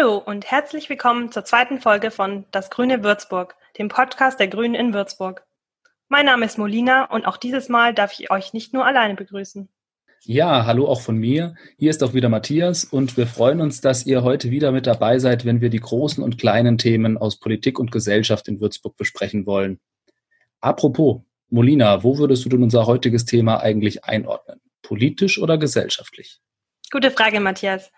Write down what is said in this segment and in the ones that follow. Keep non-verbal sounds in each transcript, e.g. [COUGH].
Hallo und herzlich willkommen zur zweiten Folge von Das Grüne Würzburg, dem Podcast der Grünen in Würzburg. Mein Name ist Molina und auch dieses Mal darf ich euch nicht nur alleine begrüßen. Ja, hallo auch von mir. Hier ist auch wieder Matthias und wir freuen uns, dass ihr heute wieder mit dabei seid, wenn wir die großen und kleinen Themen aus Politik und Gesellschaft in Würzburg besprechen wollen. Apropos, Molina, wo würdest du denn unser heutiges Thema eigentlich einordnen? Politisch oder gesellschaftlich? Gute Frage, Matthias.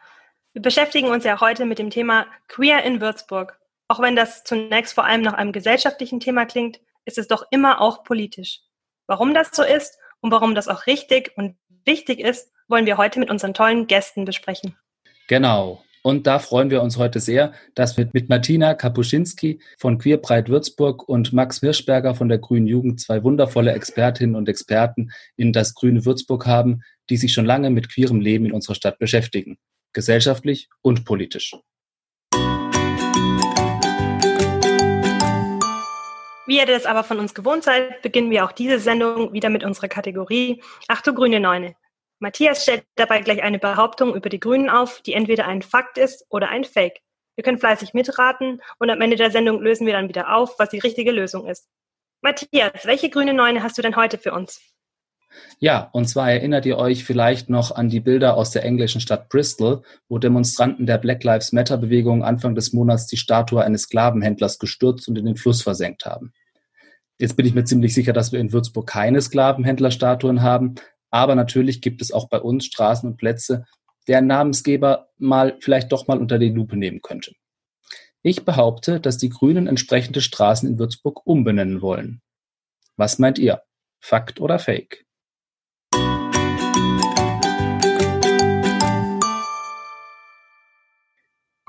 Wir beschäftigen uns ja heute mit dem Thema Queer in Würzburg. Auch wenn das zunächst vor allem nach einem gesellschaftlichen Thema klingt, ist es doch immer auch politisch. Warum das so ist und warum das auch richtig und wichtig ist, wollen wir heute mit unseren tollen Gästen besprechen. Genau. Und da freuen wir uns heute sehr, dass wir mit Martina Kapuschinski von Queerbreit Würzburg und Max Hirschberger von der Grünen Jugend zwei wundervolle Expertinnen und Experten in das Grüne Würzburg haben, die sich schon lange mit queerem Leben in unserer Stadt beschäftigen, gesellschaftlich und politisch. Wie ihr das aber von uns gewohnt seid, beginnen wir auch diese Sendung wieder mit unserer Kategorie Ach du grüne Neune. Matthias stellt dabei gleich eine Behauptung über die Grünen auf, die entweder ein Fakt ist oder ein Fake. Ihr könnt fleißig mitraten und am Ende der Sendung lösen wir dann wieder auf, was die richtige Lösung ist. Matthias, welche grüne Neune hast du denn heute für uns? Ja, und zwar erinnert ihr euch vielleicht noch an die Bilder aus der englischen Stadt Bristol, wo Demonstranten der Black Lives Matter Bewegung Anfang des Monats die Statue eines Sklavenhändlers gestürzt und in den Fluss versenkt haben. Jetzt bin ich mir ziemlich sicher, dass wir in Würzburg keine Sklavenhändlerstatuen haben, aber natürlich gibt es auch bei uns Straßen und Plätze, deren Namensgeber mal vielleicht doch mal unter die Lupe nehmen könnte. Ich behaupte, dass die Grünen entsprechende Straßen in Würzburg umbenennen wollen. Was meint ihr? Fakt oder Fake?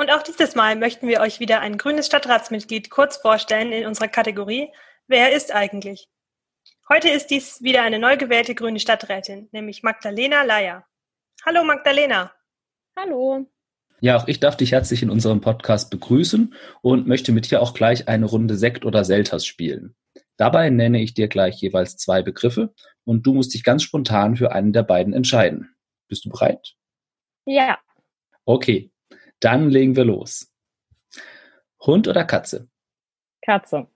Und auch dieses Mal möchten wir euch wieder ein grünes Stadtratsmitglied kurz vorstellen in unserer Kategorie Wer ist eigentlich? Heute ist dies wieder eine neu gewählte grüne Stadträtin, nämlich Magdalena Leier. Hallo Magdalena. Hallo. Ja, auch ich darf dich herzlich in unserem Podcast begrüßen und möchte mit dir auch gleich eine Runde Sekt oder Selters spielen. Dabei nenne ich dir gleich jeweils zwei Begriffe und du musst dich ganz spontan für einen der beiden entscheiden. Bist du bereit? Ja. Okay, dann legen wir los. Hund oder Katze? Katze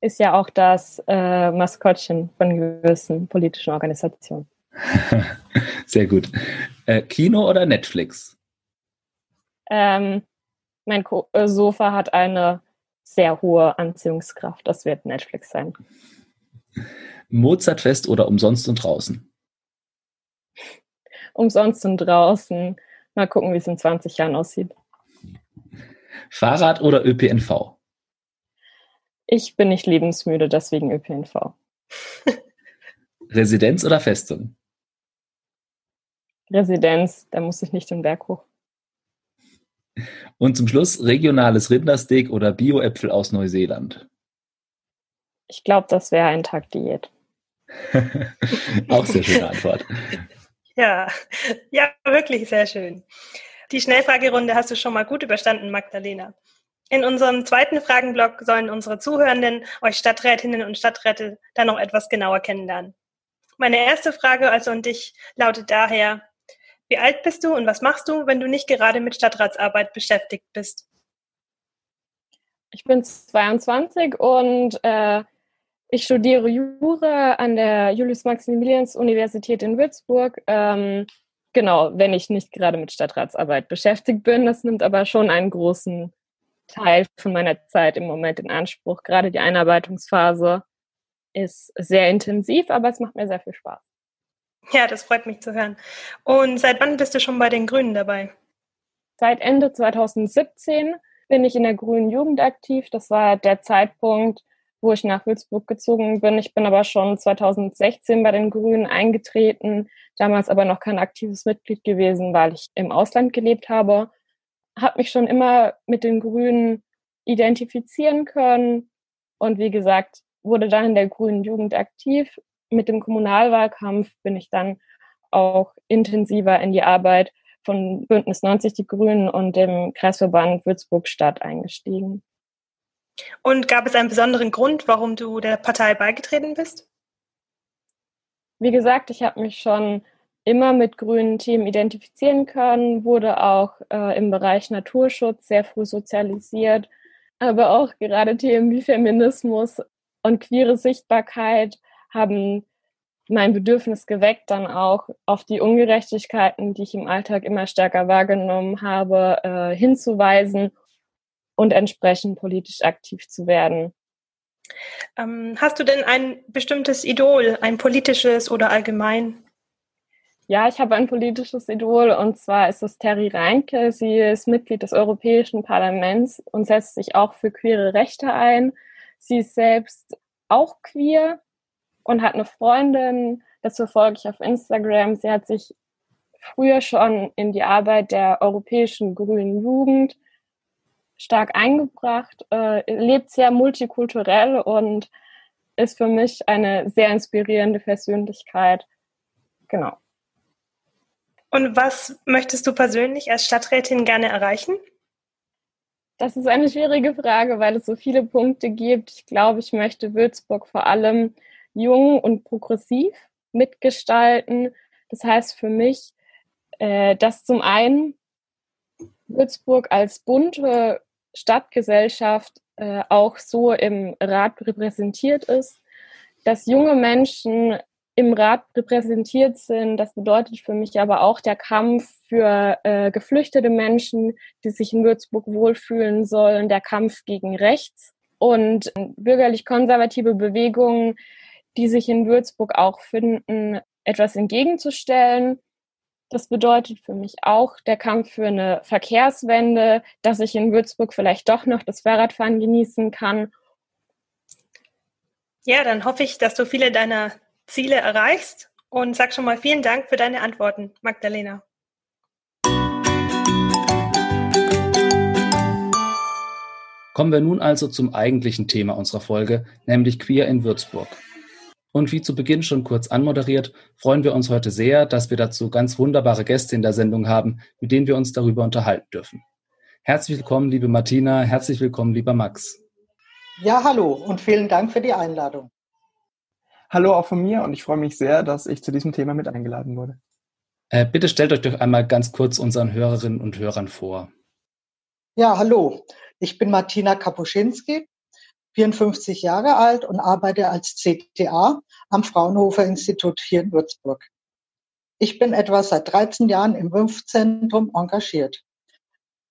ist ja auch das äh, Maskottchen von gewissen politischen Organisationen. [LAUGHS] Sehr gut. Äh, Kino oder Netflix? Ähm, mein Ko äh, Sofa hat eine sehr hohe Anziehungskraft. Das wird Netflix sein. Mozartfest oder umsonst und draußen? Umsonst und draußen. Mal gucken, wie es in 20 Jahren aussieht. Fahrrad oder ÖPNV? Ich bin nicht lebensmüde, deswegen ÖPNV. Residenz oder Festung? Residenz, da muss ich nicht den Berg hoch. Und zum Schluss regionales Rindersteak oder Bio-Äpfel aus Neuseeland? Ich glaube, das wäre ein Tag Diät. [LAUGHS] Auch sehr schöne Antwort. [LAUGHS] Ja, ja, wirklich sehr schön. Die Schnellfragerunde hast du schon mal gut überstanden, Magdalena. In unserem zweiten Fragenblock sollen unsere Zuhörenden euch Stadträtinnen und Stadträte dann noch etwas genauer kennenlernen. Meine erste Frage also an dich lautet daher, wie alt bist du und was machst du, wenn du nicht gerade mit Stadtratsarbeit beschäftigt bist? Ich bin 22 und äh, ich studiere Jura an der Julius-Maximilians-Universität in Würzburg. Ähm, genau, wenn ich nicht gerade mit Stadtratsarbeit beschäftigt bin. Das nimmt aber schon einen großen Teil von meiner Zeit im Moment in Anspruch. Gerade die Einarbeitungsphase ist sehr intensiv, aber es macht mir sehr viel Spaß. Ja, das freut mich zu hören. Und seit wann bist du schon bei den Grünen dabei? Seit Ende 2017 bin ich in der Grünen Jugend aktiv. Das war der Zeitpunkt, wo ich nach Würzburg gezogen bin. Ich bin aber schon 2016 bei den Grünen eingetreten, damals aber noch kein aktives Mitglied gewesen, weil ich im Ausland gelebt habe habe mich schon immer mit den Grünen identifizieren können und wie gesagt, wurde dann in der Grünen Jugend aktiv. Mit dem Kommunalwahlkampf bin ich dann auch intensiver in die Arbeit von Bündnis 90 Die Grünen und dem Kreisverband Würzburg-Stadt eingestiegen. Und gab es einen besonderen Grund, warum du der Partei beigetreten bist? Wie gesagt, ich habe mich schon immer mit grünen Themen identifizieren können, wurde auch äh, im Bereich Naturschutz sehr früh sozialisiert, aber auch gerade Themen wie Feminismus und queere Sichtbarkeit haben mein Bedürfnis geweckt, dann auch auf die Ungerechtigkeiten, die ich im Alltag immer stärker wahrgenommen habe, äh, hinzuweisen und entsprechend politisch aktiv zu werden. Ähm, hast du denn ein bestimmtes Idol, ein politisches oder allgemein? Ja, ich habe ein politisches Idol und zwar ist es Terry Reinke. Sie ist Mitglied des Europäischen Parlaments und setzt sich auch für queere Rechte ein. Sie ist selbst auch queer und hat eine Freundin, das verfolge ich auf Instagram. Sie hat sich früher schon in die Arbeit der Europäischen Grünen Jugend stark eingebracht, äh, lebt sehr multikulturell und ist für mich eine sehr inspirierende Persönlichkeit. Genau. Und was möchtest du persönlich als Stadträtin gerne erreichen? Das ist eine schwierige Frage, weil es so viele Punkte gibt. Ich glaube, ich möchte Würzburg vor allem jung und progressiv mitgestalten. Das heißt für mich, äh, dass zum einen Würzburg als bunte Stadtgesellschaft äh, auch so im Rat repräsentiert ist, dass junge Menschen im Rat repräsentiert sind. Das bedeutet für mich aber auch der Kampf für äh, geflüchtete Menschen, die sich in Würzburg wohlfühlen sollen, der Kampf gegen rechts und bürgerlich-konservative Bewegungen, die sich in Würzburg auch finden, etwas entgegenzustellen. Das bedeutet für mich auch der Kampf für eine Verkehrswende, dass ich in Würzburg vielleicht doch noch das Fahrradfahren genießen kann. Ja, dann hoffe ich, dass du viele deiner Ziele erreichst und sag schon mal vielen Dank für deine Antworten, Magdalena. Kommen wir nun also zum eigentlichen Thema unserer Folge, nämlich Queer in Würzburg. Und wie zu Beginn schon kurz anmoderiert, freuen wir uns heute sehr, dass wir dazu ganz wunderbare Gäste in der Sendung haben, mit denen wir uns darüber unterhalten dürfen. Herzlich willkommen, liebe Martina, herzlich willkommen, lieber Max. Ja, hallo und vielen Dank für die Einladung. Hallo auch von mir und ich freue mich sehr, dass ich zu diesem Thema mit eingeladen wurde. Äh, bitte stellt euch doch einmal ganz kurz unseren Hörerinnen und Hörern vor. Ja, hallo. Ich bin Martina Kapuschinski, 54 Jahre alt und arbeite als CTA am Fraunhofer Institut hier in Würzburg. Ich bin etwa seit 13 Jahren im Impfzentrum engagiert.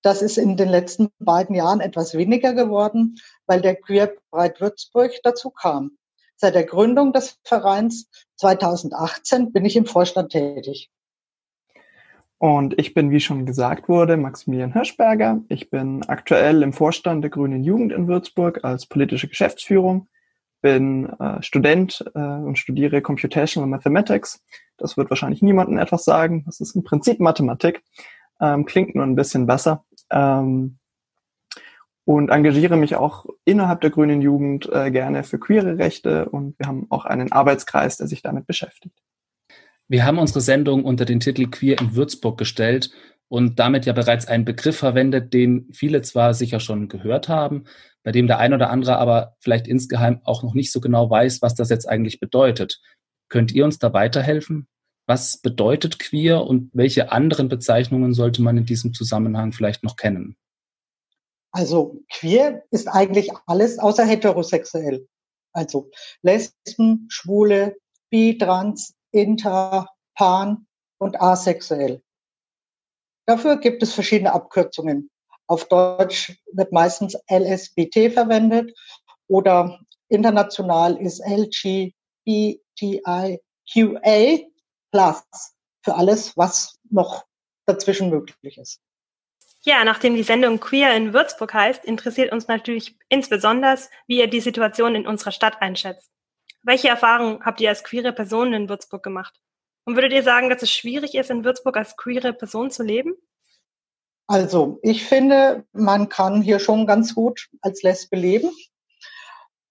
Das ist in den letzten beiden Jahren etwas weniger geworden, weil der Queer Breit Würzburg dazu kam. Seit der Gründung des Vereins 2018 bin ich im Vorstand tätig. Und ich bin, wie schon gesagt wurde, Maximilian Hirschberger. Ich bin aktuell im Vorstand der Grünen Jugend in Würzburg als politische Geschäftsführung, bin äh, Student äh, und studiere Computational Mathematics. Das wird wahrscheinlich niemandem etwas sagen. Das ist im Prinzip Mathematik, ähm, klingt nur ein bisschen besser. Ähm, und engagiere mich auch innerhalb der Grünen Jugend äh, gerne für queere Rechte und wir haben auch einen Arbeitskreis, der sich damit beschäftigt. Wir haben unsere Sendung unter den Titel Queer in Würzburg gestellt und damit ja bereits einen Begriff verwendet, den viele zwar sicher schon gehört haben, bei dem der ein oder andere aber vielleicht insgeheim auch noch nicht so genau weiß, was das jetzt eigentlich bedeutet. Könnt ihr uns da weiterhelfen? Was bedeutet queer und welche anderen Bezeichnungen sollte man in diesem Zusammenhang vielleicht noch kennen? Also queer ist eigentlich alles außer heterosexuell. Also Lesben, Schwule, Bi, Trans, Inter, Pan und asexuell. Dafür gibt es verschiedene Abkürzungen. Auf Deutsch wird meistens LSBT verwendet oder international ist LGBTIQA plus für alles, was noch dazwischen möglich ist. Ja, nachdem die Sendung Queer in Würzburg heißt, interessiert uns natürlich insbesondere, wie ihr die Situation in unserer Stadt einschätzt. Welche Erfahrungen habt ihr als queere Person in Würzburg gemacht? Und würdet ihr sagen, dass es schwierig ist, in Würzburg als queere Person zu leben? Also, ich finde, man kann hier schon ganz gut als Lesbe leben.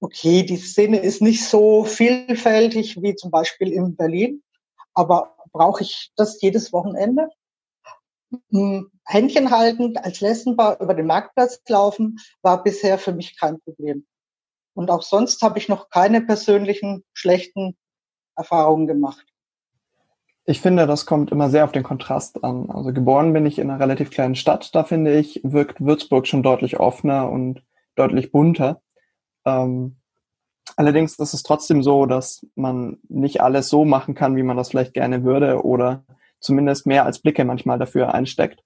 Okay, die Szene ist nicht so vielfältig wie zum Beispiel in Berlin, aber brauche ich das jedes Wochenende? Hm, Händchen halten, als Lessenbar über den Marktplatz laufen, war bisher für mich kein Problem. Und auch sonst habe ich noch keine persönlichen schlechten Erfahrungen gemacht. Ich finde, das kommt immer sehr auf den Kontrast an. Also geboren bin ich in einer relativ kleinen Stadt. Da finde ich, wirkt Würzburg schon deutlich offener und deutlich bunter. Ähm, allerdings ist es trotzdem so, dass man nicht alles so machen kann, wie man das vielleicht gerne würde oder zumindest mehr als Blicke manchmal dafür einsteckt.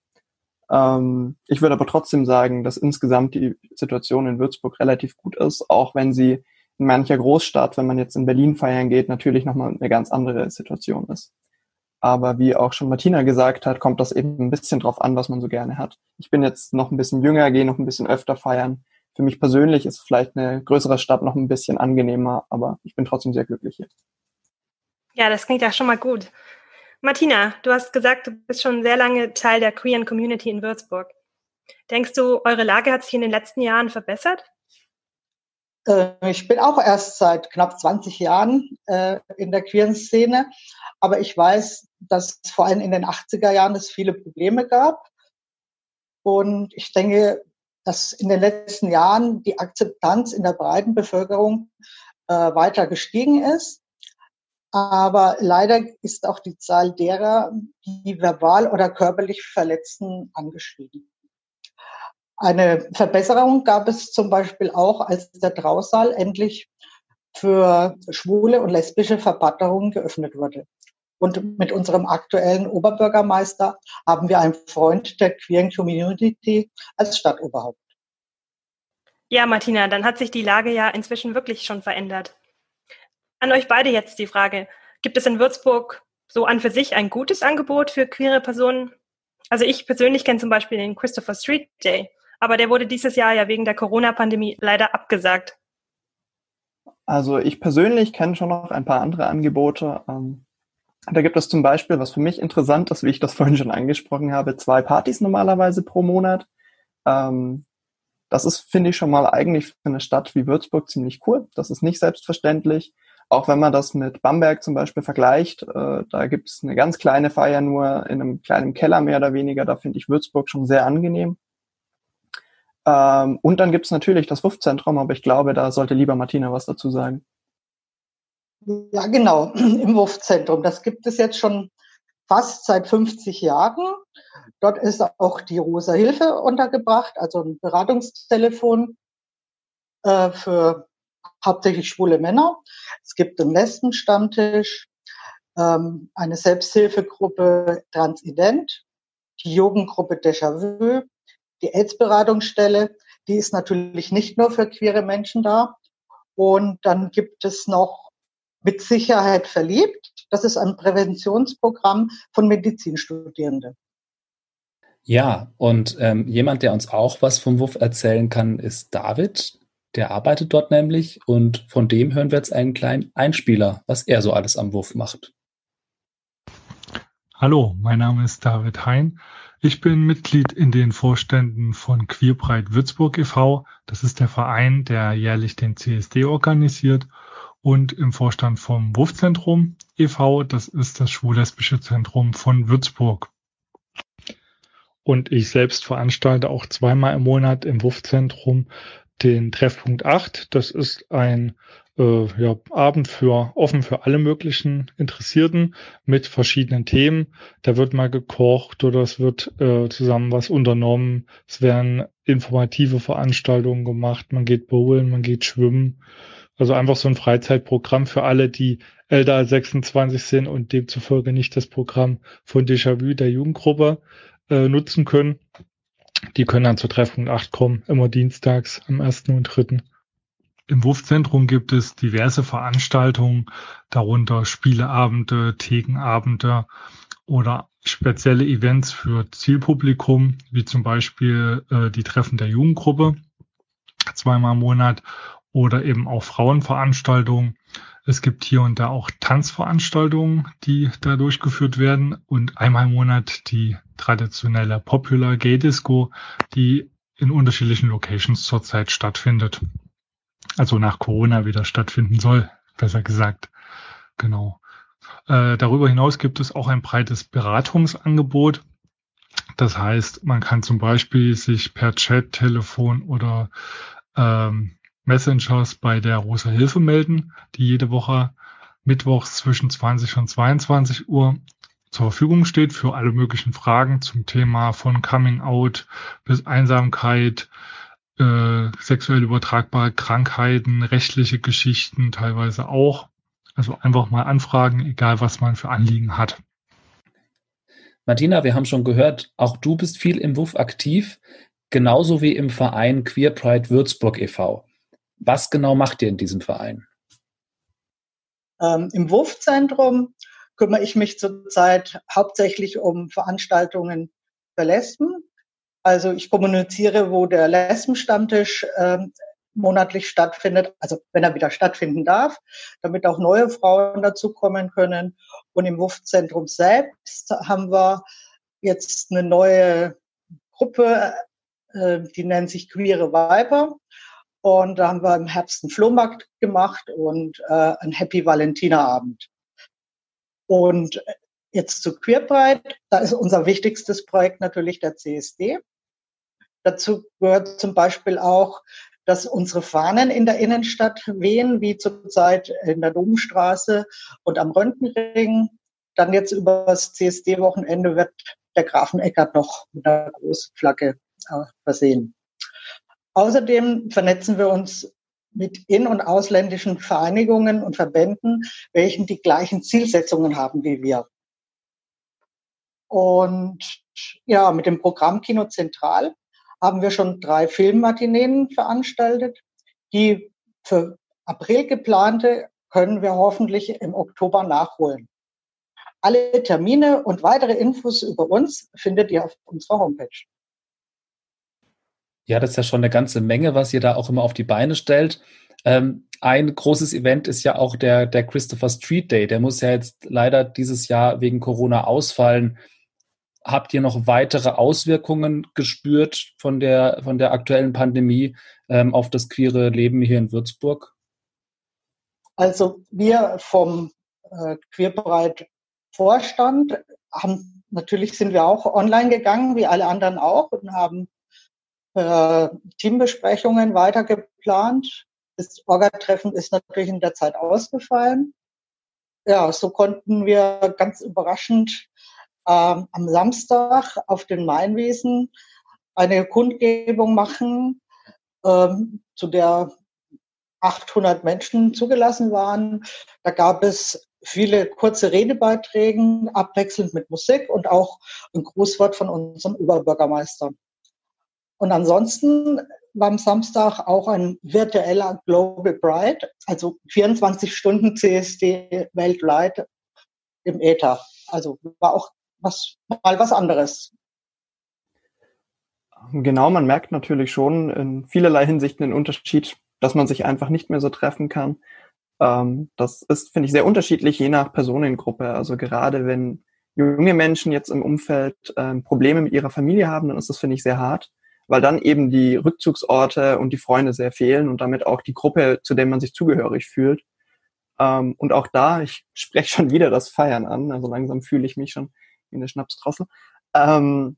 Ähm, ich würde aber trotzdem sagen, dass insgesamt die Situation in Würzburg relativ gut ist, auch wenn sie in mancher Großstadt, wenn man jetzt in Berlin feiern geht, natürlich nochmal eine ganz andere Situation ist. Aber wie auch schon Martina gesagt hat, kommt das eben ein bisschen drauf an, was man so gerne hat. Ich bin jetzt noch ein bisschen jünger, gehe noch ein bisschen öfter feiern. Für mich persönlich ist vielleicht eine größere Stadt noch ein bisschen angenehmer, aber ich bin trotzdem sehr glücklich hier. Ja, das klingt ja schon mal gut. Martina, du hast gesagt, du bist schon sehr lange Teil der queeren Community in Würzburg. Denkst du, eure Lage hat sich in den letzten Jahren verbessert? Äh, ich bin auch erst seit knapp 20 Jahren äh, in der queeren Szene aber ich weiß, dass es vor allem in den 80er Jahren es viele Probleme gab. Und ich denke, dass in den letzten Jahren die Akzeptanz in der breiten Bevölkerung äh, weiter gestiegen ist. Aber leider ist auch die Zahl derer, die verbal oder körperlich Verletzten angestiegen. Eine Verbesserung gab es zum Beispiel auch, als der Trausaal endlich für schwule und lesbische Verbatterungen geöffnet wurde. Und mit unserem aktuellen Oberbürgermeister haben wir einen Freund der queeren Community als Stadtoberhaupt. Ja, Martina, dann hat sich die Lage ja inzwischen wirklich schon verändert. An euch beide jetzt die Frage, gibt es in Würzburg so an für sich ein gutes Angebot für queere Personen? Also ich persönlich kenne zum Beispiel den Christopher Street Day, aber der wurde dieses Jahr ja wegen der Corona-Pandemie leider abgesagt. Also ich persönlich kenne schon noch ein paar andere Angebote. Ähm, da gibt es zum Beispiel, was für mich interessant ist, wie ich das [LAUGHS] vorhin schon angesprochen habe, zwei Partys normalerweise pro Monat. Ähm, das ist, finde ich, schon mal eigentlich für eine Stadt wie Würzburg ziemlich cool. Das ist nicht selbstverständlich. Auch wenn man das mit Bamberg zum Beispiel vergleicht, äh, da gibt es eine ganz kleine Feier nur in einem kleinen Keller mehr oder weniger. Da finde ich Würzburg schon sehr angenehm. Ähm, und dann gibt es natürlich das WUF-Zentrum, aber ich glaube, da sollte lieber Martina was dazu sagen. Ja, genau, [CLEARS THROAT] im Wurfzentrum. Das gibt es jetzt schon fast seit 50 Jahren. Dort ist auch die Rosa Hilfe untergebracht, also ein Beratungstelefon äh, für hauptsächlich schwule Männer. Es gibt einen Lesbenstammtisch, ähm, eine Selbsthilfegruppe Transident, die Jugendgruppe Déjà-vu, die AIDS-Beratungsstelle. Die ist natürlich nicht nur für queere Menschen da. Und dann gibt es noch mit Sicherheit verliebt. Das ist ein Präventionsprogramm von Medizinstudierenden. Ja, und ähm, jemand, der uns auch was vom WUF erzählen kann, ist David. Der arbeitet dort nämlich und von dem hören wir jetzt einen kleinen Einspieler, was er so alles am WUF macht. Hallo, mein Name ist David Hein. Ich bin Mitglied in den Vorständen von Queerbreit Würzburg e.V. Das ist der Verein, der jährlich den CSD organisiert und im Vorstand vom Wurfzentrum e.V., das ist das schwul-lesbische Zentrum von Würzburg. Und ich selbst veranstalte auch zweimal im Monat im Wurfzentrum den Treffpunkt 8. Das ist ein äh, ja, Abend für offen für alle möglichen Interessierten mit verschiedenen Themen. Da wird mal gekocht oder es wird äh, zusammen was unternommen. Es werden informative Veranstaltungen gemacht. Man geht bowlen, man geht schwimmen. Also einfach so ein Freizeitprogramm für alle, die älter als 26 sind und demzufolge nicht das Programm von Déjà-vu der Jugendgruppe äh, nutzen können. Die können dann zur Treffpunkt 8 kommen, immer dienstags am 1. und 3. Im Wurfzentrum gibt es diverse Veranstaltungen, darunter Spieleabende, Thekenabende oder spezielle Events für Zielpublikum, wie zum Beispiel äh, die Treffen der Jugendgruppe zweimal im Monat oder eben auch Frauenveranstaltungen. Es gibt hier und da auch Tanzveranstaltungen, die da durchgeführt werden und einmal im Monat die traditionelle Popular Gay Disco, die in unterschiedlichen Locations zurzeit stattfindet. Also nach Corona wieder stattfinden soll, besser gesagt. Genau. Äh, darüber hinaus gibt es auch ein breites Beratungsangebot. Das heißt, man kann zum Beispiel sich per Chat, Telefon oder ähm, Messengers bei der Rosa Hilfe melden, die jede Woche mittwochs zwischen 20 und 22 Uhr zur Verfügung steht für alle möglichen Fragen zum Thema von Coming Out bis Einsamkeit, äh, sexuell übertragbare Krankheiten, rechtliche Geschichten teilweise auch. Also einfach mal anfragen, egal was man für Anliegen hat. Martina, wir haben schon gehört, auch du bist viel im WUF aktiv, genauso wie im Verein Queer Pride Würzburg e.V. Was genau macht ihr in diesem Verein? Ähm, Im WUF-Zentrum kümmere ich mich zurzeit hauptsächlich um Veranstaltungen für Lesben. Also ich kommuniziere, wo der Lesbenstammtisch ähm, monatlich stattfindet, also wenn er wieder stattfinden darf, damit auch neue Frauen dazukommen können. Und im WUF-Zentrum selbst haben wir jetzt eine neue Gruppe, äh, die nennt sich Queere Weiber. Und da haben wir im Herbst einen Flohmarkt gemacht und äh, einen Happy Valentina-Abend. Und jetzt zu Queerpride, da ist unser wichtigstes Projekt natürlich der CSD. Dazu gehört zum Beispiel auch, dass unsere Fahnen in der Innenstadt wehen, wie zurzeit in der Domstraße und am Röntgenring. Dann jetzt über das CSD-Wochenende wird der Grafen Eckert noch mit einer Großflagge äh, versehen. Außerdem vernetzen wir uns mit in- und ausländischen Vereinigungen und Verbänden, welchen die gleichen Zielsetzungen haben wie wir. Und ja, mit dem Programm Kino Zentral haben wir schon drei Filmmatineen veranstaltet. Die für April geplante können wir hoffentlich im Oktober nachholen. Alle Termine und weitere Infos über uns findet ihr auf unserer Homepage. Ja, das ist ja schon eine ganze Menge, was ihr da auch immer auf die Beine stellt. Ähm, ein großes Event ist ja auch der, der Christopher Street Day. Der muss ja jetzt leider dieses Jahr wegen Corona ausfallen. Habt ihr noch weitere Auswirkungen gespürt von der, von der aktuellen Pandemie ähm, auf das queere Leben hier in Würzburg? Also wir vom äh, Queerbreit Vorstand haben natürlich sind wir auch online gegangen, wie alle anderen auch, und haben äh, Teambesprechungen weiter geplant. Das Orga-Treffen ist natürlich in der Zeit ausgefallen. Ja, so konnten wir ganz überraschend ähm, am Samstag auf den Mainwiesen eine Kundgebung machen, ähm, zu der 800 Menschen zugelassen waren. Da gab es viele kurze Redebeiträge, abwechselnd mit Musik und auch ein Grußwort von unserem Überbürgermeister. Und ansonsten war am Samstag auch ein virtueller Global Pride, also 24 Stunden CSD weltweit im Äther. Also war auch was, mal was anderes. Genau, man merkt natürlich schon in vielerlei Hinsichten den Unterschied, dass man sich einfach nicht mehr so treffen kann. Ähm, das ist, finde ich, sehr unterschiedlich je nach Personengruppe. Also gerade wenn junge Menschen jetzt im Umfeld ähm, Probleme mit ihrer Familie haben, dann ist das, finde ich, sehr hart weil dann eben die Rückzugsorte und die Freunde sehr fehlen und damit auch die Gruppe, zu der man sich zugehörig fühlt. Ähm, und auch da, ich [LAUGHS] spreche schon wieder das Feiern an, also langsam fühle ich mich schon wie eine Schnapsdrossel, ähm,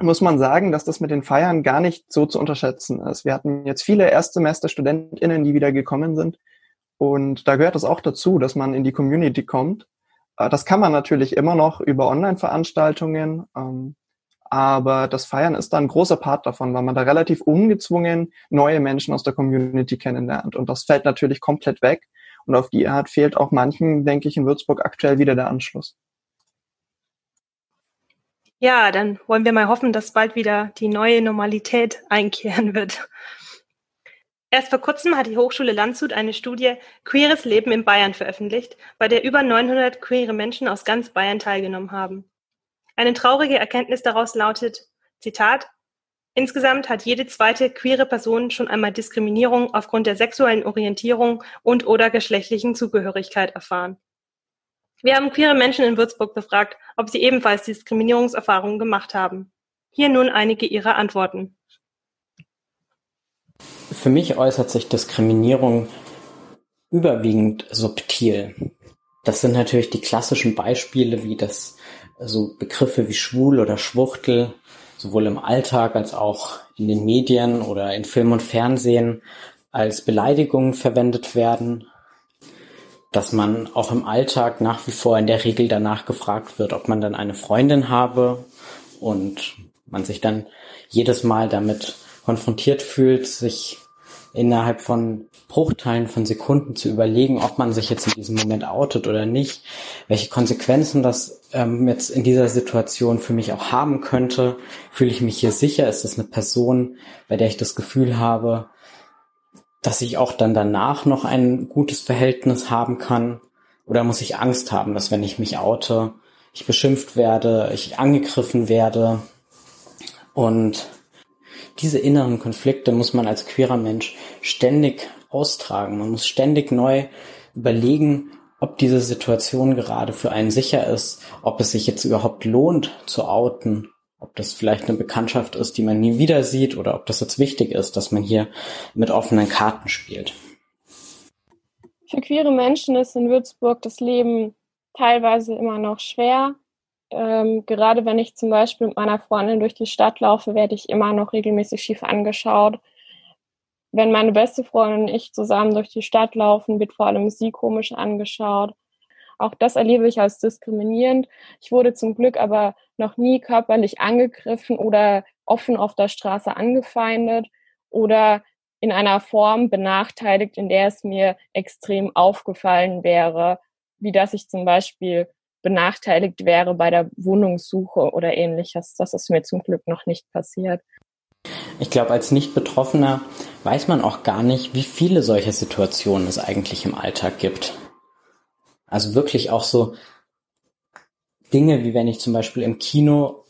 muss man sagen, dass das mit den Feiern gar nicht so zu unterschätzen ist. Wir hatten jetzt viele Erstsemester-StudentInnen, die wieder gekommen sind. Und da gehört es auch dazu, dass man in die Community kommt. Äh, das kann man natürlich immer noch über Online-Veranstaltungen. Ähm, aber das Feiern ist da ein großer Part davon, weil man da relativ ungezwungen neue Menschen aus der Community kennenlernt. Und das fällt natürlich komplett weg. Und auf die Art fehlt auch manchen, denke ich, in Würzburg aktuell wieder der Anschluss. Ja, dann wollen wir mal hoffen, dass bald wieder die neue Normalität [LAUGHS] einkehren wird. Erst vor kurzem hat die Hochschule Landshut eine Studie Queeres Leben in Bayern veröffentlicht, bei der über 900 queere Menschen aus ganz Bayern teilgenommen haben. Eine traurige Erkenntnis daraus lautet, Zitat, Insgesamt hat jede zweite queere Person schon einmal Diskriminierung aufgrund der sexuellen Orientierung und oder geschlechtlichen Zugehörigkeit erfahren. Wir haben queere Menschen in Würzburg befragt, ob sie ebenfalls Diskriminierungserfahrungen gemacht haben. Hier nun einige ihrer Antworten. Für mich äußert sich Diskriminierung überwiegend subtil. Das sind natürlich die klassischen Beispiele wie das also Begriffe wie schwul oder Schwuchtel sowohl im Alltag als auch in den Medien oder in Film und Fernsehen als Beleidigungen verwendet werden. dass man auch im Alltag nach wie vor in der Regel danach gefragt wird, ob man dann eine Freundin habe und man sich dann jedes Mal damit konfrontiert fühlt, sich innerhalb von Bruchteilen von Sekunden zu überlegen, ob man sich jetzt in diesem Moment outet oder nicht, welche Konsequenzen das ähm, jetzt in dieser Situation für mich auch haben könnte. Fühle ich mich hier sicher? Ist das eine Person, bei der ich das Gefühl habe, dass ich auch dann danach noch ein gutes Verhältnis haben kann? Oder muss ich Angst haben, dass wenn ich mich oute, ich beschimpft werde, ich angegriffen werde? Und diese inneren Konflikte muss man als queerer Mensch ständig austragen. Man muss ständig neu überlegen, ob diese Situation gerade für einen sicher ist, ob es sich jetzt überhaupt lohnt zu outen, ob das vielleicht eine Bekanntschaft ist, die man nie wieder sieht oder ob das jetzt wichtig ist, dass man hier mit offenen Karten spielt. Für queere Menschen ist in Würzburg das Leben teilweise immer noch schwer. Ähm, gerade wenn ich zum Beispiel mit meiner Freundin durch die Stadt laufe, werde ich immer noch regelmäßig schief angeschaut. Wenn meine beste Freundin und ich zusammen durch die Stadt laufen, wird vor allem sie komisch angeschaut. Auch das erlebe ich als diskriminierend. Ich wurde zum Glück aber noch nie körperlich angegriffen oder offen auf der Straße angefeindet oder in einer Form benachteiligt, in der es mir extrem aufgefallen wäre, wie dass ich zum Beispiel benachteiligt wäre bei der Wohnungssuche oder ähnliches. Das ist mir zum Glück noch nicht passiert. Ich glaube, als Nicht-Betroffener weiß man auch gar nicht, wie viele solche Situationen es eigentlich im Alltag gibt. Also wirklich auch so Dinge, wie wenn ich zum Beispiel im Kino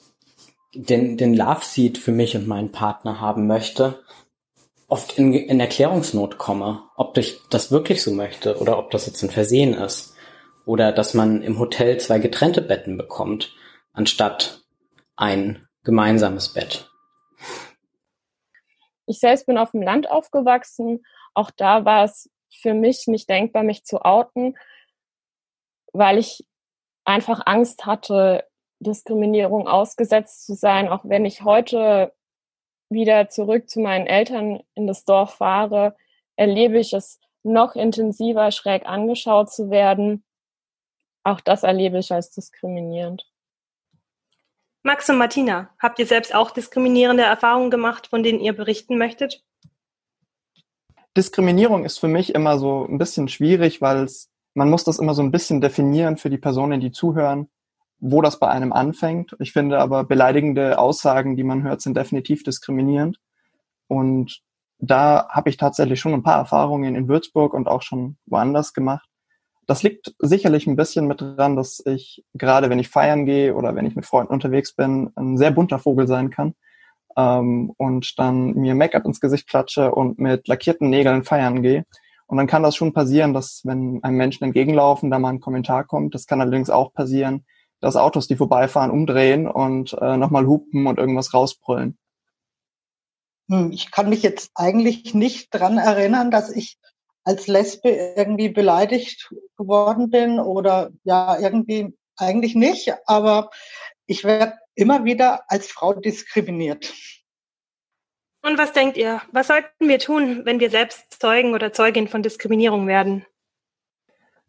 den, den Love Seat für mich und meinen Partner haben möchte, oft in, in Erklärungsnot komme, ob ich das wirklich so möchte oder ob das jetzt ein Versehen ist. Oder dass man im Hotel zwei getrennte Betten bekommt, anstatt ein gemeinsames Bett. Ich selbst bin auf dem Land aufgewachsen. Auch da war es für mich nicht denkbar, mich zu outen, weil ich einfach Angst hatte, Diskriminierung ausgesetzt zu sein, auch wenn ich heute wieder zurück zu meinen Eltern in das Dorf fahre, erlebe ich es noch intensiver, schräg angeschaut zu werden. Auch das erlebe ich als diskriminierend. Max und Martina, habt ihr selbst auch diskriminierende Erfahrungen gemacht, von denen ihr berichten möchtet? Diskriminierung ist für mich immer so ein bisschen schwierig, weil man muss das immer so ein bisschen definieren für die Personen, die zuhören, wo das bei einem anfängt. Ich finde aber beleidigende Aussagen, die man hört, sind definitiv diskriminierend. Und da habe ich tatsächlich schon ein paar Erfahrungen in Würzburg und auch schon woanders gemacht. Das liegt sicherlich ein bisschen mit dran, dass ich gerade wenn ich feiern gehe oder wenn ich mit Freunden unterwegs bin, ein sehr bunter Vogel sein kann ähm, und dann mir Make-up ins Gesicht klatsche und mit lackierten Nägeln feiern gehe. Und dann kann das schon passieren, dass wenn einem Menschen entgegenlaufen, da mal ein Kommentar kommt. Das kann allerdings auch passieren, dass Autos, die vorbeifahren, umdrehen und äh, nochmal hupen und irgendwas rausbrüllen. Hm, ich kann mich jetzt eigentlich nicht dran erinnern, dass ich als Lesbe irgendwie beleidigt geworden bin oder ja, irgendwie eigentlich nicht, aber ich werde immer wieder als Frau diskriminiert. Und was denkt ihr? Was sollten wir tun, wenn wir selbst Zeugen oder Zeugin von Diskriminierung werden?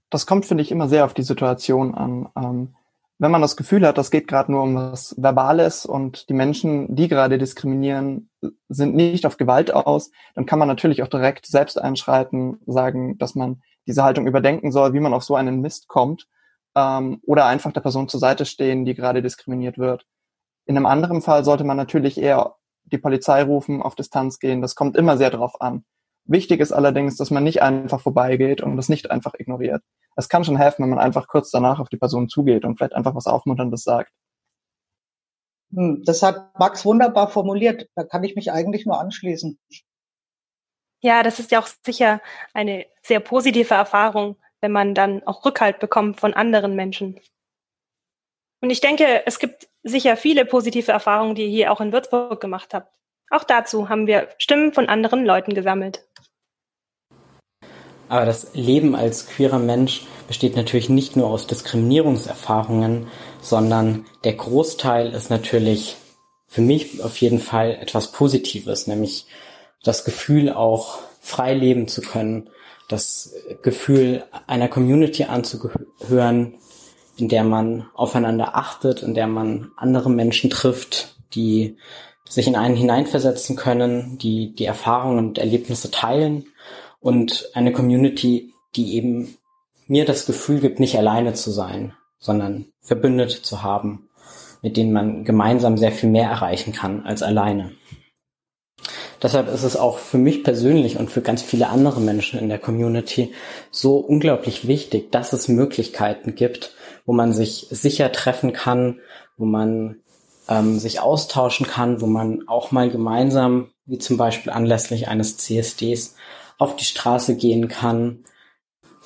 Das kommt, finde ich, immer sehr auf die Situation an. Ähm, wenn man das Gefühl hat, das geht gerade nur um was Verbales und die Menschen, die gerade diskriminieren, sind nicht auf Gewalt aus, dann kann man natürlich auch direkt selbst einschreiten, sagen, dass man diese Haltung überdenken soll, wie man auf so einen Mist kommt, ähm, oder einfach der Person zur Seite stehen, die gerade diskriminiert wird. In einem anderen Fall sollte man natürlich eher die Polizei rufen, auf Distanz gehen. Das kommt immer sehr darauf an. Wichtig ist allerdings, dass man nicht einfach vorbeigeht und das nicht einfach ignoriert. Es kann schon helfen, wenn man einfach kurz danach auf die Person zugeht und vielleicht einfach was Aufmunterndes sagt. Hm, das hat Max wunderbar formuliert. Da kann ich mich eigentlich nur anschließen. Ja, das ist ja auch sicher eine sehr positive Erfahrung, wenn man dann auch Rückhalt bekommt von anderen Menschen. Und ich denke, es gibt sicher viele positive Erfahrungen, die ihr hier auch in Würzburg gemacht habt. Auch dazu haben wir Stimmen von anderen Leuten gesammelt. Aber das Leben als queerer Mensch besteht natürlich nicht nur aus Diskriminierungserfahrungen, sondern der Großteil ist natürlich für mich auf jeden Fall etwas Positives, nämlich das Gefühl auch frei leben zu können, das Gefühl, einer Community anzugehören, in der man aufeinander achtet, in der man andere Menschen trifft, die sich in einen hineinversetzen können, die die Erfahrungen und Erlebnisse teilen und eine Community, die eben mir das Gefühl gibt, nicht alleine zu sein, sondern Verbündete zu haben, mit denen man gemeinsam sehr viel mehr erreichen kann als alleine. Deshalb ist es auch für mich persönlich und für ganz viele andere Menschen in der Community so unglaublich wichtig, dass es Möglichkeiten gibt, wo man sich sicher treffen kann, wo man ähm, sich austauschen kann, wo man auch mal gemeinsam, wie zum Beispiel anlässlich eines CSDs, auf die Straße gehen kann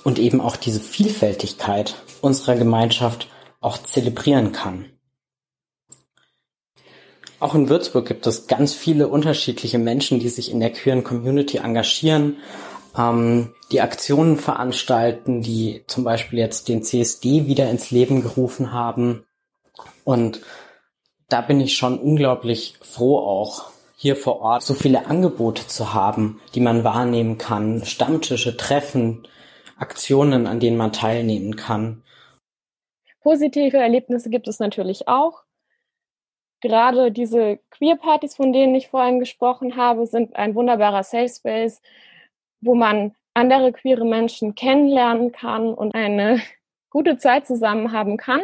und eben auch diese Vielfältigkeit unserer Gemeinschaft auch zelebrieren kann. Auch in Würzburg gibt es ganz viele unterschiedliche Menschen, die sich in der queeren Community engagieren, ähm, die Aktionen veranstalten, die zum Beispiel jetzt den CSD wieder ins Leben gerufen haben. Und da bin ich schon unglaublich froh auch, hier vor Ort so viele Angebote zu haben, die man wahrnehmen kann, Stammtische, Treffen, Aktionen, an denen man teilnehmen kann. Positive Erlebnisse gibt es natürlich auch gerade diese Queer-Partys, von denen ich vorhin gesprochen habe, sind ein wunderbarer Safe Space, wo man andere queere Menschen kennenlernen kann und eine [LAUGHS] gute Zeit zusammen haben kann.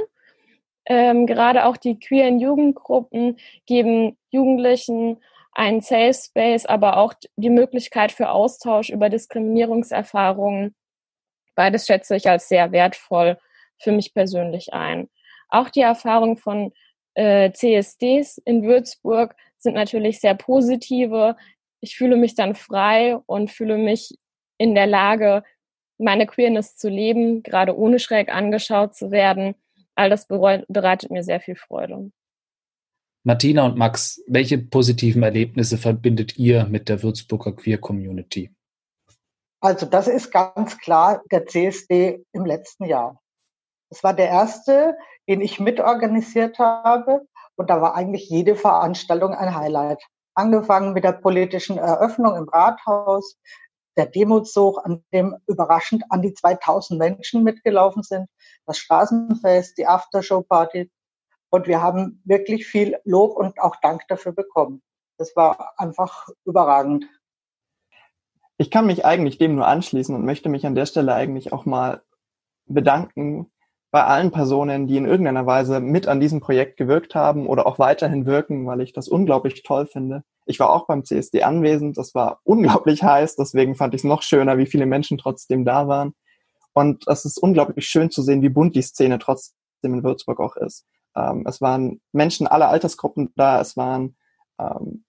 Ähm, gerade auch die queeren Jugendgruppen geben Jugendlichen einen Safe Space, aber auch die Möglichkeit für Austausch über Diskriminierungserfahrungen. Beides schätze ich als sehr wertvoll für mich persönlich ein. Auch die Erfahrung von äh, CSDs in Würzburg sind natürlich sehr positive. Ich fühle mich dann frei und fühle mich in der Lage, meine Queerness zu leben, gerade ohne schräg angeschaut zu werden. All das bereitet mir sehr viel Freude. Martina und Max, welche positiven Erlebnisse verbindet ihr mit der Würzburger Queer Community? Also das ist ganz klar der CSD im letzten Jahr. Es war der erste, den ich mitorganisiert habe. Und da war eigentlich jede Veranstaltung ein Highlight. Angefangen mit der politischen Eröffnung im Rathaus, der Demozug, an dem überraschend an die 2000 Menschen mitgelaufen sind, das Straßenfest, die Aftershow-Party. Und wir haben wirklich viel Lob und auch Dank dafür bekommen. Das war einfach überragend. Ich kann mich eigentlich dem nur anschließen und möchte mich an der Stelle eigentlich auch mal bedanken bei allen Personen, die in irgendeiner Weise mit an diesem Projekt gewirkt haben oder auch weiterhin wirken, weil ich das unglaublich toll finde. Ich war auch beim CSD anwesend, das war unglaublich heiß, deswegen fand ich es noch schöner, wie viele Menschen trotzdem da waren. Und es ist unglaublich schön zu sehen, wie bunt die Szene trotzdem in Würzburg auch ist. Ähm, es waren Menschen aller Altersgruppen da, es waren ähm,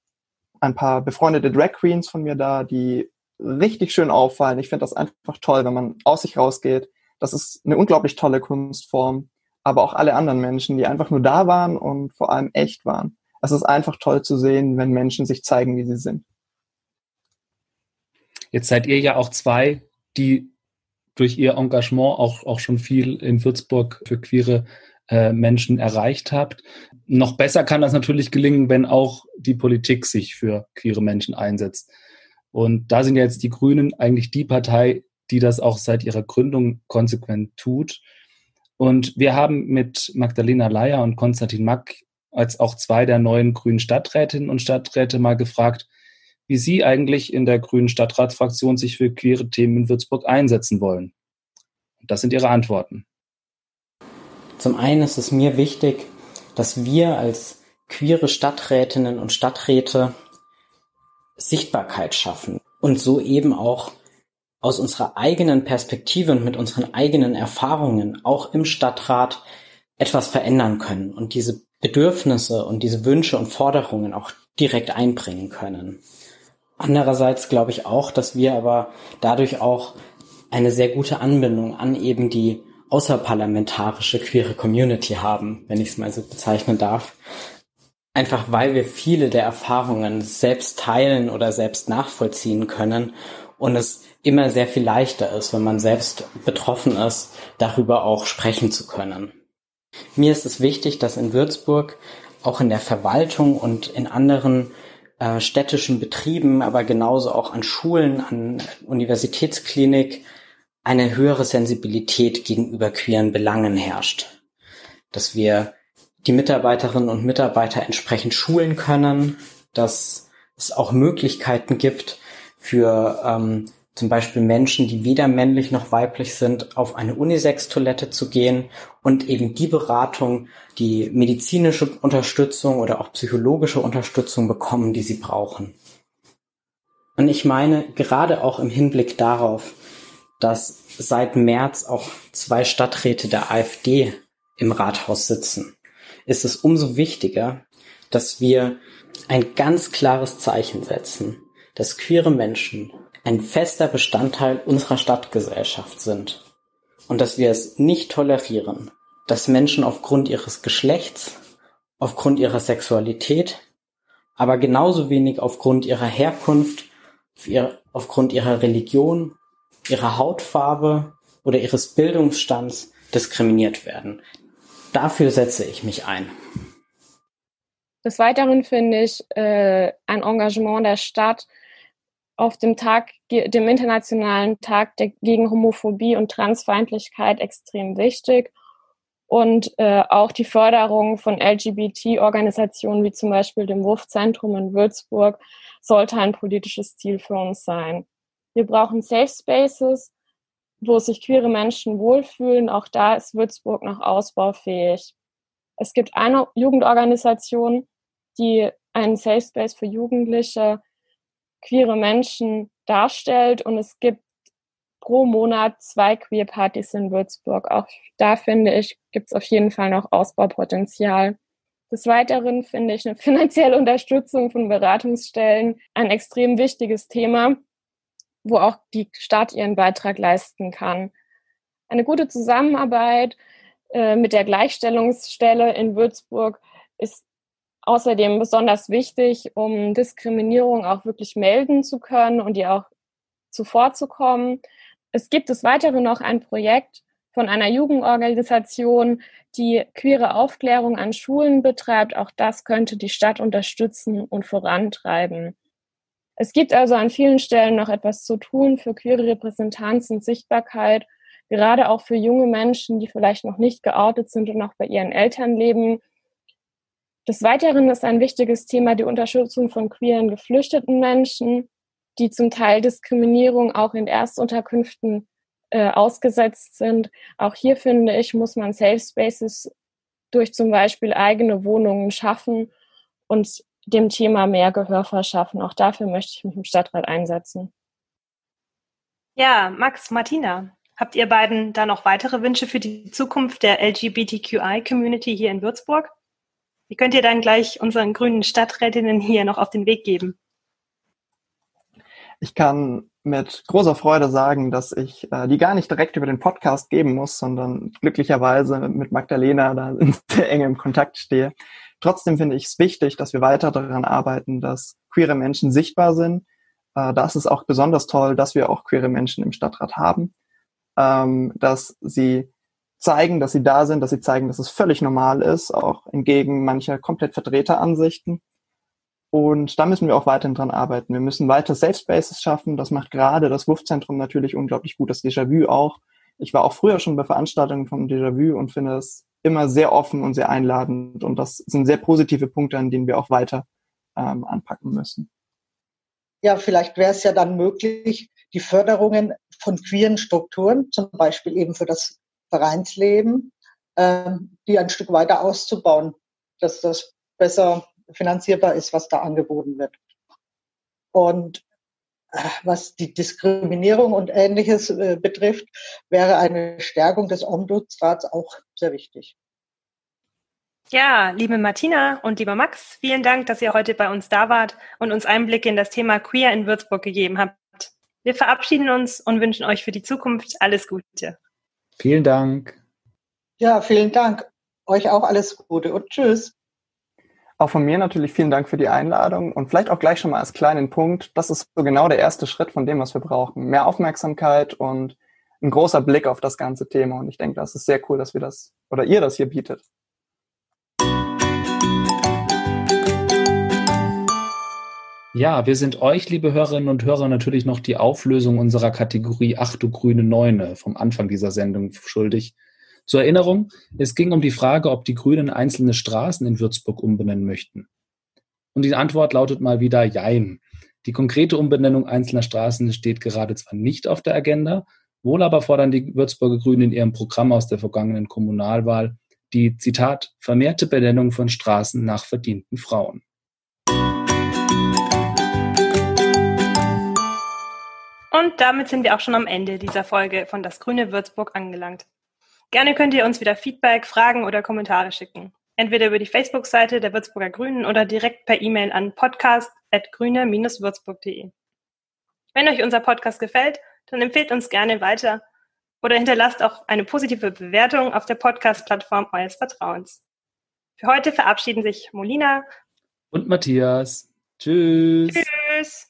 ein paar befreundete Drag Queens von mir da, die richtig schön auffallen. Ich finde das einfach toll, wenn man aus sich rausgeht, das ist eine unglaublich tolle Kunstform. Aber auch alle anderen Menschen, die einfach nur da waren und vor allem echt waren. Es ist einfach toll zu sehen, wenn Menschen sich zeigen, wie sie sind. Jetzt seid ihr ja auch zwei, die durch ihr Engagement auch, auch schon viel in Würzburg für queere äh, Menschen erreicht habt. Noch besser kann das natürlich gelingen, wenn auch die Politik sich für queere Menschen einsetzt. Und da sind ja jetzt die Grünen eigentlich die Partei, die das auch seit ihrer Gründung konsequent tut. Und wir haben mit Magdalena Leier und Konstantin Mack als auch zwei der neuen grünen Stadträtinnen und Stadträte mal gefragt, wie sie eigentlich in der grünen Stadtratsfraktion sich für queere Themen in Würzburg einsetzen wollen. Das sind ihre Antworten. Zum einen ist es mir wichtig, dass wir als queere Stadträtinnen und Stadträte Sichtbarkeit schaffen und so eben auch aus unserer eigenen Perspektive und mit unseren eigenen Erfahrungen auch im Stadtrat etwas verändern können und diese Bedürfnisse und diese Wünsche und Forderungen auch direkt einbringen können. Andererseits glaube ich auch, dass wir aber dadurch auch eine sehr gute Anbindung an eben die außerparlamentarische queere Community haben, wenn ich es mal so bezeichnen darf. Einfach weil wir viele der Erfahrungen selbst teilen oder selbst nachvollziehen können und es immer sehr viel leichter ist, wenn man selbst betroffen ist, darüber auch sprechen zu können. Mir ist es wichtig, dass in Würzburg auch in der Verwaltung und in anderen äh, städtischen Betrieben, aber genauso auch an Schulen, an Universitätsklinik eine höhere Sensibilität gegenüber queeren Belangen herrscht. Dass wir die Mitarbeiterinnen und Mitarbeiter entsprechend schulen können, dass es auch Möglichkeiten gibt für ähm, zum Beispiel Menschen, die weder männlich noch weiblich sind, auf eine Unisex-Toilette zu gehen und eben die Beratung, die medizinische Unterstützung oder auch psychologische Unterstützung bekommen, die sie brauchen. Und ich meine, gerade auch im Hinblick darauf, dass seit März auch zwei Stadträte der AfD im Rathaus sitzen, ist es umso wichtiger, dass wir ein ganz klares Zeichen setzen, dass queere Menschen ein fester Bestandteil unserer Stadtgesellschaft sind und dass wir es nicht tolerieren, dass Menschen aufgrund ihres Geschlechts, aufgrund ihrer Sexualität, aber genauso wenig aufgrund ihrer Herkunft, aufgrund ihrer Religion, ihrer Hautfarbe oder ihres Bildungsstands diskriminiert werden. Dafür setze ich mich ein. Des Weiteren finde ich äh, ein Engagement der Stadt auf dem Tag, dem Internationalen Tag gegen Homophobie und Transfeindlichkeit extrem wichtig. Und äh, auch die Förderung von LGBT-Organisationen wie zum Beispiel dem Wurfzentrum in Würzburg sollte ein politisches Ziel für uns sein. Wir brauchen Safe Spaces, wo sich queere Menschen wohlfühlen. Auch da ist Würzburg noch ausbaufähig. Es gibt eine Jugendorganisation, die einen Safe Space für Jugendliche queere Menschen darstellt und es gibt pro Monat zwei Queer Partys in Würzburg. Auch da finde ich, gibt es auf jeden Fall noch Ausbaupotenzial. Des Weiteren finde ich eine finanzielle Unterstützung von Beratungsstellen ein extrem wichtiges Thema, wo auch die Stadt ihren Beitrag leisten kann. Eine gute Zusammenarbeit äh, mit der Gleichstellungsstelle in Würzburg ist außerdem besonders wichtig, um Diskriminierung auch wirklich melden zu können und ihr auch zuvorzukommen. Es gibt des Weiteren noch ein Projekt von einer Jugendorganisation, die queere Aufklärung an Schulen betreibt. Auch das könnte die Stadt unterstützen und vorantreiben. Es gibt also an vielen Stellen noch etwas zu tun für queere Repräsentanz und Sichtbarkeit, gerade auch für junge Menschen, die vielleicht noch nicht geoutet sind und noch bei ihren Eltern leben des Weiteren ist ein wichtiges Thema die Unterstützung von queeren geflüchteten Menschen, die zum Teil Diskriminierung auch in Erstunterkünften äh, ausgesetzt sind. Auch hier finde ich, muss man Safe Spaces durch zum Beispiel eigene Wohnungen schaffen und dem Thema mehr Gehör verschaffen. Auch dafür möchte ich mich im Stadtrat einsetzen. Ja, Max, Martina, habt ihr beiden da noch weitere Wünsche für die Zukunft der LGBTQI-Community hier in Würzburg? Die könnt ihr dann gleich unseren grünen Stadträtinnen hier noch auf den Weg geben. Ich kann mit großer Freude sagen, dass ich äh, die gar nicht direkt über den Podcast geben muss, sondern glücklicherweise mit Magdalena da in [LAUGHS] sehr engem Kontakt stehe. Trotzdem finde ich es wichtig, dass wir weiter daran arbeiten, dass queere Menschen sichtbar sind. Äh, da ist auch besonders toll, dass wir auch queere Menschen im Stadtrat haben, ähm, dass sie zeigen, dass sie da sind, dass sie zeigen, dass es völlig normal ist, auch entgegen mancher komplett verdrehter Ansichten. Und da müssen wir auch weiterhin dran arbeiten. Wir müssen weiter Safe Spaces schaffen. Das macht gerade das Wurfzentrum natürlich unglaublich gut, das Déjà-vu auch. Ich war auch früher schon bei Veranstaltungen vom Déjà-vu und finde es immer sehr offen und sehr einladend. Und das sind sehr positive Punkte, an denen wir auch weiter ähm, anpacken müssen. Ja, vielleicht wäre es ja dann möglich, die Förderungen von queeren Strukturen, zum Beispiel eben für das Vereinsleben, äh, die ein Stück weiter auszubauen, dass das besser finanzierbar ist, was da angeboten wird. Und äh, was die Diskriminierung und Ähnliches äh, betrifft, wäre eine Stärkung des Ombudsrats auch sehr wichtig. Ja, liebe Martina und lieber Max, vielen Dank, dass ihr heute bei uns da wart und uns Einblicke in das Thema Queer in Würzburg gegeben habt. Wir verabschieden uns und wünschen euch für die Zukunft alles Gute. Vielen Dank. Ja, vielen Dank. Euch auch alles Gute und tschüss. Auch von mir natürlich vielen Dank für die Einladung und vielleicht auch gleich schon mal als kleinen Punkt. Das ist so genau der erste Schritt von dem, was wir brauchen. Mehr Aufmerksamkeit und ein großer Blick auf das ganze Thema. Und ich denke, das ist sehr cool, dass wir das oder ihr das hier bietet. Ja, wir sind euch, liebe Hörerinnen und Hörer, natürlich noch die Auflösung unserer Kategorie Ach du grüne Neune vom Anfang dieser Sendung schuldig. Zur Erinnerung, es ging um die Frage, ob die Grünen einzelne Straßen in Würzburg umbenennen möchten. Und die Antwort lautet mal wieder Jein. Die konkrete Umbenennung einzelner Straßen steht gerade zwar nicht auf der Agenda, wohl aber fordern die Würzburger Grünen in ihrem Programm aus der vergangenen Kommunalwahl die, Zitat, vermehrte Benennung von Straßen nach verdienten Frauen. Und damit sind wir auch schon am Ende dieser Folge von Das Grüne Würzburg angelangt. Gerne könnt ihr uns wieder Feedback, Fragen oder Kommentare schicken. Entweder über die Facebook-Seite der Würzburger Grünen oder direkt per E-Mail an podcast.grüne-würzburg.de. Wenn euch unser Podcast gefällt, dann empfehlt uns gerne weiter oder hinterlasst auch eine positive Bewertung auf der Podcast-Plattform eures Vertrauens. Für heute verabschieden sich Molina und Matthias. Tschüss. Tschüss.